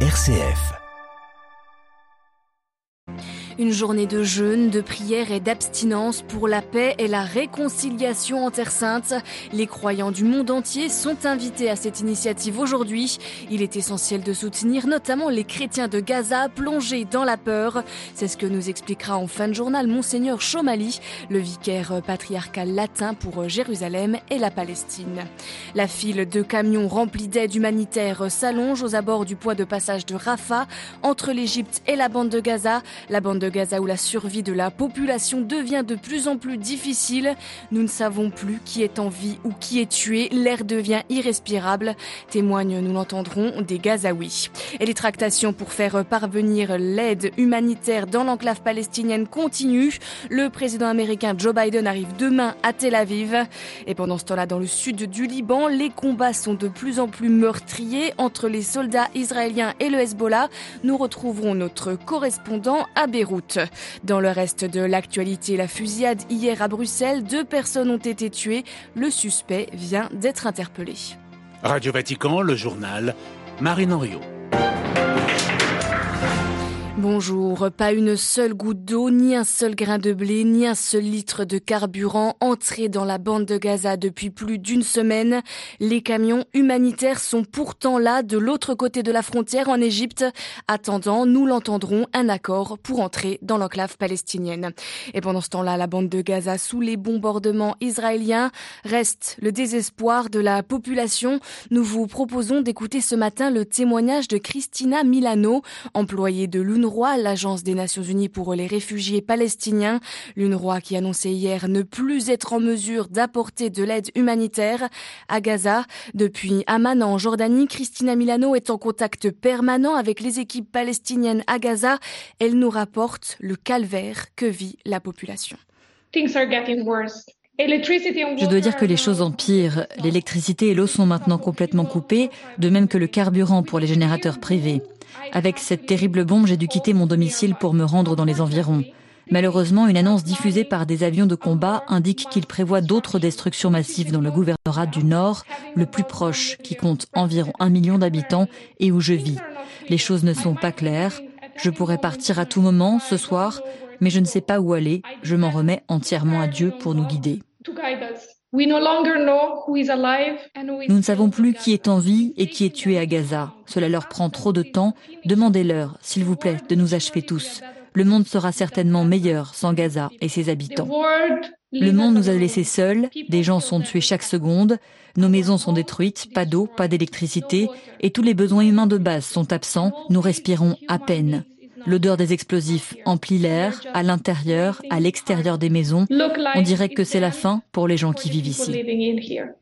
RCF. Une journée de jeûne, de prière et d'abstinence pour la paix et la réconciliation en Terre Sainte. Les croyants du monde entier sont invités à cette initiative aujourd'hui. Il est essentiel de soutenir notamment les chrétiens de Gaza plongés dans la peur. C'est ce que nous expliquera en fin de journal Monseigneur Chomali, le vicaire patriarcal latin pour Jérusalem et la Palestine. La file de camions remplis d'aide humanitaire s'allonge aux abords du point de passage de Rafah entre l'Égypte et la bande de Gaza. La bande de de Gaza où la survie de la population devient de plus en plus difficile. Nous ne savons plus qui est en vie ou qui est tué. L'air devient irrespirable. Témoignent, nous l'entendrons, des Gazaouis. Et les tractations pour faire parvenir l'aide humanitaire dans l'enclave palestinienne continuent. Le président américain Joe Biden arrive demain à Tel Aviv. Et pendant ce temps-là, dans le sud du Liban, les combats sont de plus en plus meurtriers entre les soldats israéliens et le Hezbollah. Nous retrouverons notre correspondant à Beyrouth. Dans le reste de l'actualité, la fusillade hier à Bruxelles, deux personnes ont été tuées. Le suspect vient d'être interpellé. Radio Vatican, le journal, Marine Henriot. Bonjour, pas une seule goutte d'eau, ni un seul grain de blé, ni un seul litre de carburant entré dans la bande de Gaza depuis plus d'une semaine. Les camions humanitaires sont pourtant là de l'autre côté de la frontière en Égypte, attendant, nous l'entendrons, un accord pour entrer dans l'enclave palestinienne. Et pendant ce temps-là, la bande de Gaza, sous les bombardements israéliens, reste le désespoir de la population. Nous vous proposons d'écouter ce matin le témoignage de Christina Milano, employée de l'UNRWA l'UNRWA, l'Agence des Nations Unies pour les réfugiés palestiniens. L'UNRWA qui annonçait hier ne plus être en mesure d'apporter de l'aide humanitaire à Gaza. Depuis Amman en Jordanie, Christina Milano est en contact permanent avec les équipes palestiniennes à Gaza. Elle nous rapporte le calvaire que vit la population. Je dois dire que les choses empirent. L'électricité et l'eau sont maintenant complètement coupées, de même que le carburant pour les générateurs privés. Avec cette terrible bombe, j'ai dû quitter mon domicile pour me rendre dans les environs. Malheureusement, une annonce diffusée par des avions de combat indique qu'il prévoit d'autres destructions massives dans le gouvernorat du Nord, le plus proche, qui compte environ un million d'habitants et où je vis. Les choses ne sont pas claires. Je pourrais partir à tout moment ce soir, mais je ne sais pas où aller. Je m'en remets entièrement à Dieu pour nous guider. Nous ne savons plus qui est en vie et qui est tué à Gaza. Cela leur prend trop de temps. Demandez-leur, s'il vous plaît, de nous achever tous. Le monde sera certainement meilleur sans Gaza et ses habitants. Le monde nous a laissés seuls, des gens sont tués chaque seconde, nos maisons sont détruites, pas d'eau, pas d'électricité, et tous les besoins humains de base sont absents, nous respirons à peine. L'odeur des explosifs emplit l'air, à l'intérieur, à l'extérieur des maisons. On dirait que c'est la fin pour les gens qui vivent ici.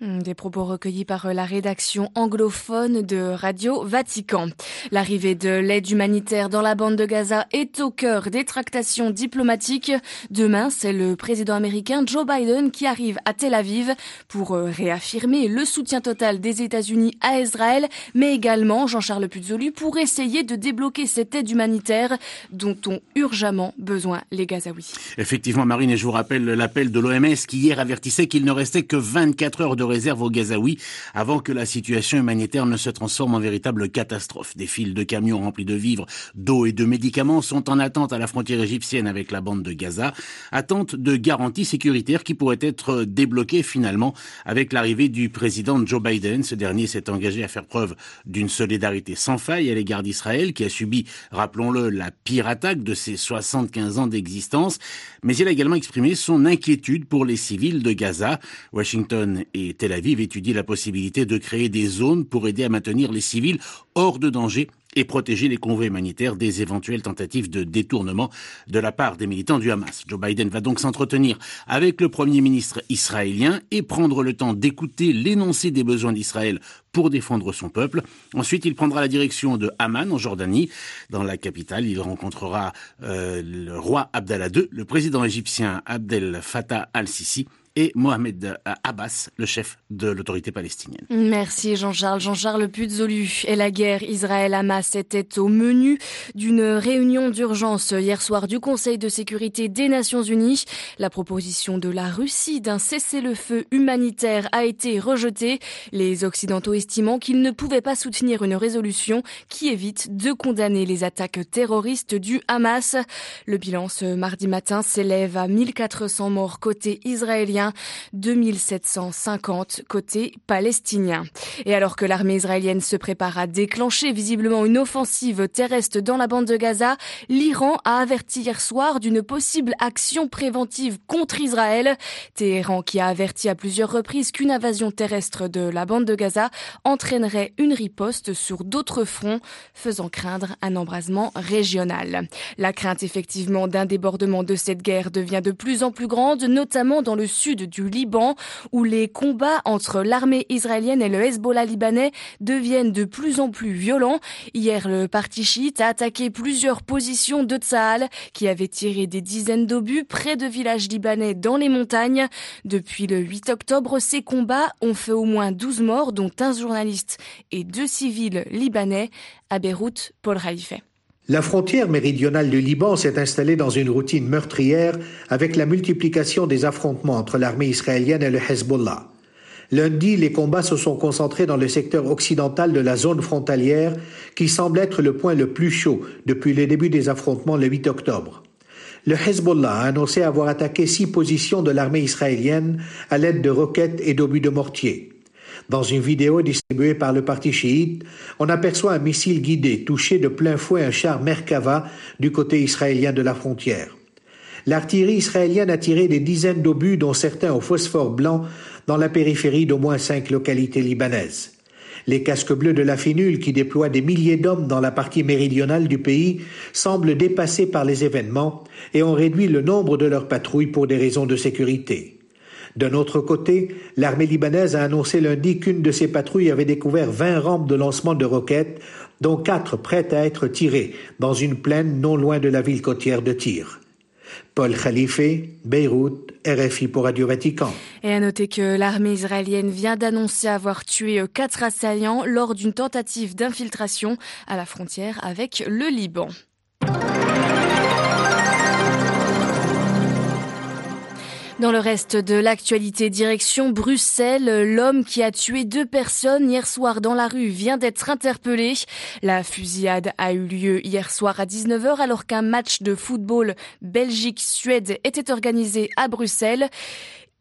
Hmm, des propos recueillis par euh, la rédaction anglophone de Radio Vatican. L'arrivée de l'aide humanitaire dans la bande de Gaza est au cœur des tractations diplomatiques. Demain, c'est le président américain Joe Biden qui arrive à Tel Aviv pour euh, réaffirmer le soutien total des États-Unis à Israël, mais également Jean-Charles Puzolu pour essayer de débloquer cette aide humanitaire dont ont urgemment besoin les Gazaouis. Effectivement, Marine, et je vous rappelle l'appel de l'OMS qui hier avertissait qu'il ne restait que 24 heures de réserve aux Gazaouis avant que la situation humanitaire ne se transforme en véritable catastrophe. Des files de camions remplis de vivres, d'eau et de médicaments sont en attente à la frontière égyptienne avec la bande de Gaza, attente de garanties sécuritaires qui pourraient être débloquées finalement avec l'arrivée du président Joe Biden. Ce dernier s'est engagé à faire preuve d'une solidarité sans faille à l'égard d'Israël qui a subi, rappelons-le, la pire attaque de ses 75 ans d'existence, mais il a également exprimé son inquiétude pour les civils de Gaza. Washington et Tel Aviv étudient la possibilité de créer des zones pour aider à maintenir les civils hors de danger et protéger les convois humanitaires des éventuelles tentatives de détournement de la part des militants du Hamas. Joe Biden va donc s'entretenir avec le Premier ministre israélien et prendre le temps d'écouter l'énoncé des besoins d'Israël pour défendre son peuple. Ensuite, il prendra la direction de Amman en Jordanie. Dans la capitale, il rencontrera euh, le roi Abdallah II, le président égyptien Abdel Fattah al-Sisi et Mohamed Abbas, le chef de l'autorité palestinienne. Merci Jean-Charles. Jean-Charles Puzolu et la guerre Israël-Hamas était au menu d'une réunion d'urgence hier soir du Conseil de sécurité des Nations Unies. La proposition de la Russie d'un cessez-le-feu humanitaire a été rejetée, les Occidentaux estimant qu'ils ne pouvaient pas soutenir une résolution qui évite de condamner les attaques terroristes du Hamas. Le bilan ce mardi matin s'élève à 1400 morts côté israélien, 2750 côté palestinien. Et alors que l'armée israélienne se prépare à déclencher visiblement une offensive terrestre dans la bande de Gaza, l'Iran a averti hier soir d'une possible action préventive contre Israël. Téhéran qui a averti à plusieurs reprises qu'une invasion terrestre de la bande de Gaza entraînerait une riposte sur d'autres fronts, faisant craindre un embrasement régional. La crainte effectivement d'un débordement de cette guerre devient de plus en plus grande, notamment dans le sud du Liban, où les combats entre l'armée israélienne et le Hezbollah libanais deviennent de plus en plus violents. Hier, le parti chiite a attaqué plusieurs positions de Tsahal, qui avait tiré des dizaines d'obus près de villages libanais dans les montagnes. Depuis le 8 octobre, ces combats ont fait au moins 12 morts, dont un journaliste et deux civils libanais. À Beyrouth, Paul Khalife. La frontière méridionale du Liban s'est installée dans une routine meurtrière avec la multiplication des affrontements entre l'armée israélienne et le Hezbollah. Lundi, les combats se sont concentrés dans le secteur occidental de la zone frontalière qui semble être le point le plus chaud depuis le début des affrontements le 8 octobre. Le Hezbollah a annoncé avoir attaqué six positions de l'armée israélienne à l'aide de roquettes et d'obus de mortier. Dans une vidéo distribuée par le parti chiite, on aperçoit un missile guidé toucher de plein fouet un char Merkava du côté israélien de la frontière. L'artillerie israélienne a tiré des dizaines d'obus, dont certains au phosphore blanc, dans la périphérie d'au moins cinq localités libanaises. Les casques bleus de la finule, qui déploient des milliers d'hommes dans la partie méridionale du pays, semblent dépassés par les événements et ont réduit le nombre de leurs patrouilles pour des raisons de sécurité. D'un autre côté, l'armée libanaise a annoncé lundi qu'une de ses patrouilles avait découvert 20 rampes de lancement de roquettes, dont quatre prêtes à être tirées dans une plaine non loin de la ville côtière de Tyr. Paul Khalife, Beyrouth, RFI pour Radio Vatican. Et à noter que l'armée israélienne vient d'annoncer avoir tué quatre assaillants lors d'une tentative d'infiltration à la frontière avec le Liban. Dans le reste de l'actualité, direction Bruxelles, l'homme qui a tué deux personnes hier soir dans la rue vient d'être interpellé. La fusillade a eu lieu hier soir à 19h alors qu'un match de football Belgique-Suède était organisé à Bruxelles.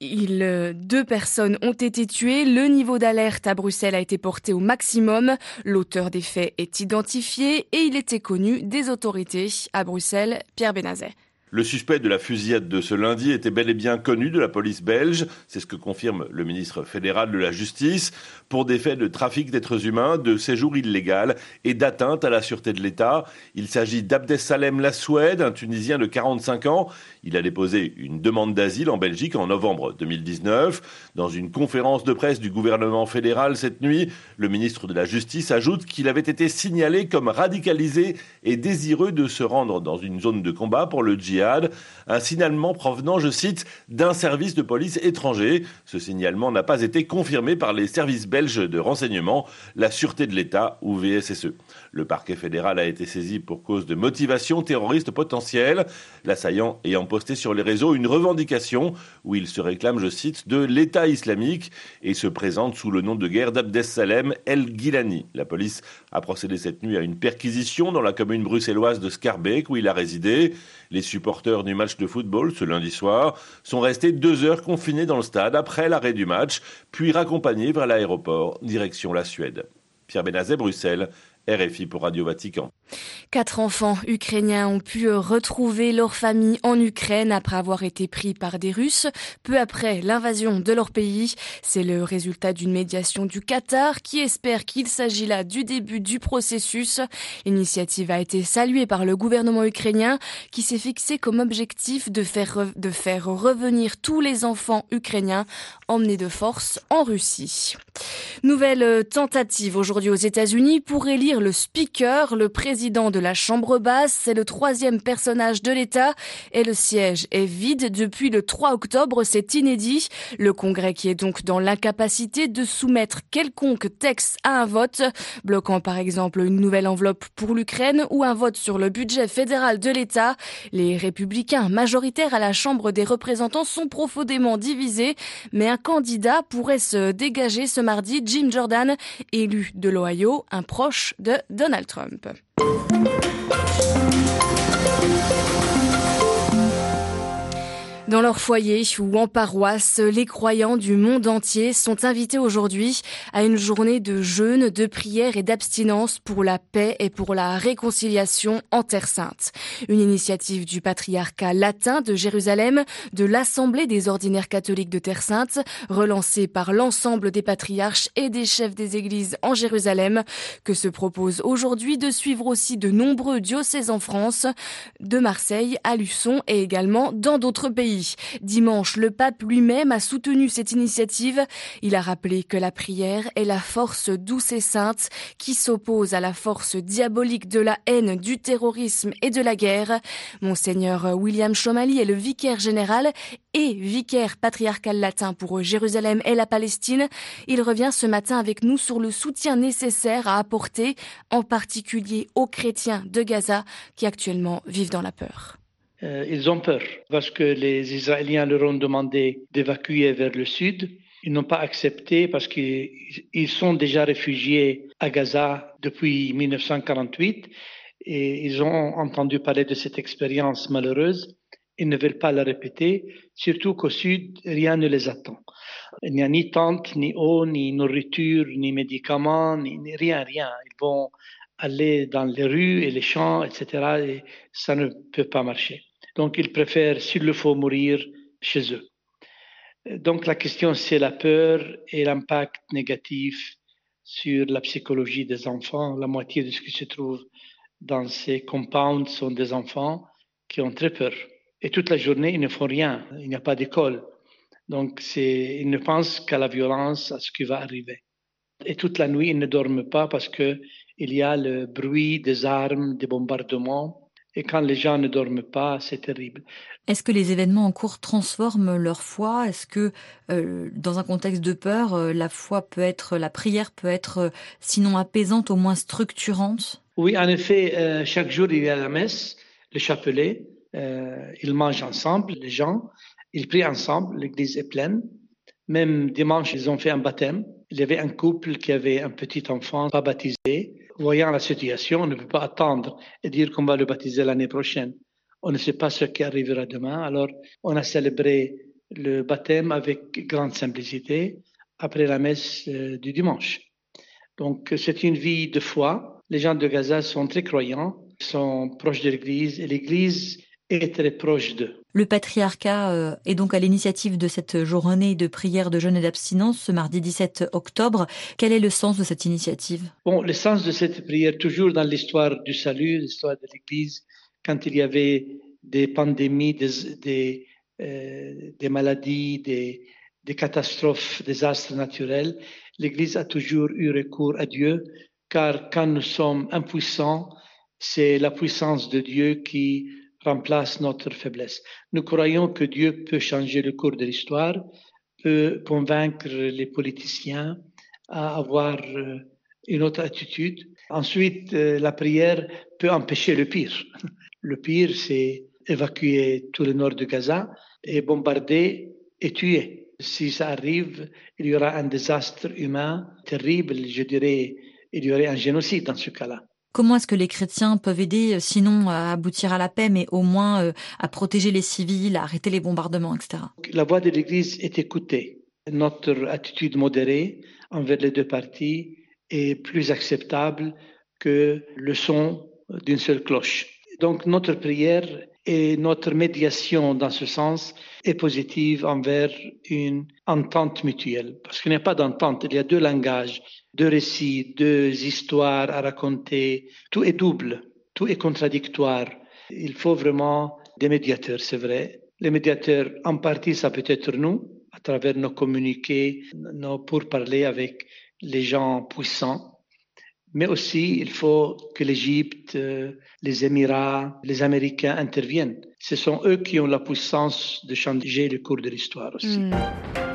Il, deux personnes ont été tuées. Le niveau d'alerte à Bruxelles a été porté au maximum. L'auteur des faits est identifié et il était connu des autorités à Bruxelles. Pierre Benazet. Le suspect de la fusillade de ce lundi était bel et bien connu de la police belge, c'est ce que confirme le ministre fédéral de la Justice, pour des faits de trafic d'êtres humains, de séjour illégal et d'atteinte à la sûreté de l'État. Il s'agit d'Abdesalem Lassoued, un Tunisien de 45 ans. Il a déposé une demande d'asile en Belgique en novembre 2019. Dans une conférence de presse du gouvernement fédéral cette nuit, le ministre de la Justice ajoute qu'il avait été signalé comme radicalisé et désireux de se rendre dans une zone de combat pour le djihad un signalement provenant, je cite, d'un service de police étranger. Ce signalement n'a pas été confirmé par les services belges de renseignement, la Sûreté de l'État ou VSSE. Le parquet fédéral a été saisi pour cause de motivation terroriste potentielle, l'assaillant ayant posté sur les réseaux une revendication où il se réclame, je cite, de l'État islamique et se présente sous le nom de guerre d'Abdessalem El-Gilani. La police a procédé cette nuit à une perquisition dans la commune bruxelloise de Scarbeck où il a résidé. Les supporters du match de football ce lundi soir sont restés deux heures confinés dans le stade après l'arrêt du match, puis raccompagnés vers l'aéroport, direction la Suède. Pierre Benazet, Bruxelles, RFI pour Radio Vatican. Quatre enfants ukrainiens ont pu retrouver leur famille en Ukraine après avoir été pris par des Russes peu après l'invasion de leur pays. C'est le résultat d'une médiation du Qatar qui espère qu'il s'agit là du début du processus. L'initiative a été saluée par le gouvernement ukrainien qui s'est fixé comme objectif de faire, de faire revenir tous les enfants ukrainiens emmenés de force en Russie. Nouvelle tentative aujourd'hui aux États-Unis pour élire le speaker, le président de la Chambre basse. C'est le troisième personnage de l'État et le siège est vide depuis le 3 octobre. C'est inédit. Le Congrès qui est donc dans l'incapacité de soumettre quelconque texte à un vote, bloquant par exemple une nouvelle enveloppe pour l'Ukraine ou un vote sur le budget fédéral de l'État. Les républicains majoritaires à la Chambre des représentants sont profondément divisés, mais un candidat pourrait se dégager ce mardi, Jim Jordan, élu de l'Ohio, un proche de Donald Trump. Dans leur foyer ou en paroisse, les croyants du monde entier sont invités aujourd'hui à une journée de jeûne, de prière et d'abstinence pour la paix et pour la réconciliation en Terre Sainte. Une initiative du patriarcat latin de Jérusalem, de l'Assemblée des ordinaires catholiques de Terre Sainte, relancée par l'ensemble des patriarches et des chefs des églises en Jérusalem, que se propose aujourd'hui de suivre aussi de nombreux diocèses en France, de Marseille à Luçon et également dans d'autres pays. Dimanche, le pape lui-même a soutenu cette initiative. Il a rappelé que la prière est la force douce et sainte qui s'oppose à la force diabolique de la haine, du terrorisme et de la guerre. Monseigneur William Chomali est le vicaire général et vicaire patriarcal latin pour Jérusalem et la Palestine. Il revient ce matin avec nous sur le soutien nécessaire à apporter, en particulier aux chrétiens de Gaza qui actuellement vivent dans la peur. Euh, ils ont peur parce que les Israéliens leur ont demandé d'évacuer vers le sud. Ils n'ont pas accepté parce qu'ils sont déjà réfugiés à Gaza depuis 1948 et ils ont entendu parler de cette expérience malheureuse. Ils ne veulent pas la répéter, surtout qu'au sud, rien ne les attend. Il n'y a ni tente, ni eau, ni nourriture, ni médicaments, ni, ni rien, rien. Ils vont aller dans les rues et les champs, etc. Et ça ne peut pas marcher. Donc, ils préfèrent, s'il le faut, mourir chez eux. Donc, la question, c'est la peur et l'impact négatif sur la psychologie des enfants. La moitié de ce qui se trouve dans ces compounds sont des enfants qui ont très peur. Et toute la journée, ils ne font rien. Il n'y a pas d'école. Donc, ils ne pensent qu'à la violence, à ce qui va arriver. Et toute la nuit, ils ne dorment pas parce que il y a le bruit des armes, des bombardements. Et quand les gens ne dorment pas, c'est terrible. Est-ce que les événements en cours transforment leur foi? Est-ce que, euh, dans un contexte de peur, euh, la foi peut être, la prière peut être, euh, sinon apaisante, au moins structurante? Oui, en effet, chaque jour il y a la messe, le chapelet. ils mangent ensemble, les gens. Ils prient ensemble. L'église est pleine. Même dimanche, ils ont fait un baptême. Il y avait un couple qui avait un petit enfant pas baptisé voyant la situation, on ne peut pas attendre et dire qu'on va le baptiser l'année prochaine. On ne sait pas ce qui arrivera demain. Alors, on a célébré le baptême avec grande simplicité après la messe euh, du dimanche. Donc, c'est une vie de foi. Les gens de Gaza sont très croyants, sont proches de l'Église et l'Église est très proche d'eux. Le patriarcat euh, est donc à l'initiative de cette journée de prière de jeûne et d'abstinence ce mardi 17 octobre. Quel est le sens de cette initiative? Bon, le sens de cette prière, toujours dans l'histoire du salut, l'histoire de l'Église, quand il y avait des pandémies, des, des, euh, des maladies, des, des catastrophes, des astres naturels, l'Église a toujours eu recours à Dieu, car quand nous sommes impuissants, c'est la puissance de Dieu qui remplace notre faiblesse. Nous croyons que Dieu peut changer le cours de l'histoire, peut convaincre les politiciens à avoir euh, une autre attitude. Ensuite, euh, la prière peut empêcher le pire. Le pire, c'est évacuer tout le nord de Gaza et bombarder et tuer. Si ça arrive, il y aura un désastre humain terrible, je dirais, il y aurait un génocide dans ce cas-là. Comment est-ce que les chrétiens peuvent aider, euh, sinon à aboutir à la paix, mais au moins euh, à protéger les civils, à arrêter les bombardements, etc. La voix de l'Église est écoutée. Notre attitude modérée envers les deux parties est plus acceptable que le son d'une seule cloche. Donc notre prière et notre médiation dans ce sens est positive envers une entente mutuelle. Parce qu'il n'y a pas d'entente, il y a deux langages, deux récits, deux histoires à raconter. Tout est double, tout est contradictoire. Il faut vraiment des médiateurs, c'est vrai. Les médiateurs, en partie, ça peut être nous, à travers nos communiqués, nos pourparlers avec les gens puissants. Mais aussi, il faut que l'Égypte, euh, les Émirats, les Américains interviennent. Ce sont eux qui ont la puissance de changer le cours de l'histoire aussi. Hmm.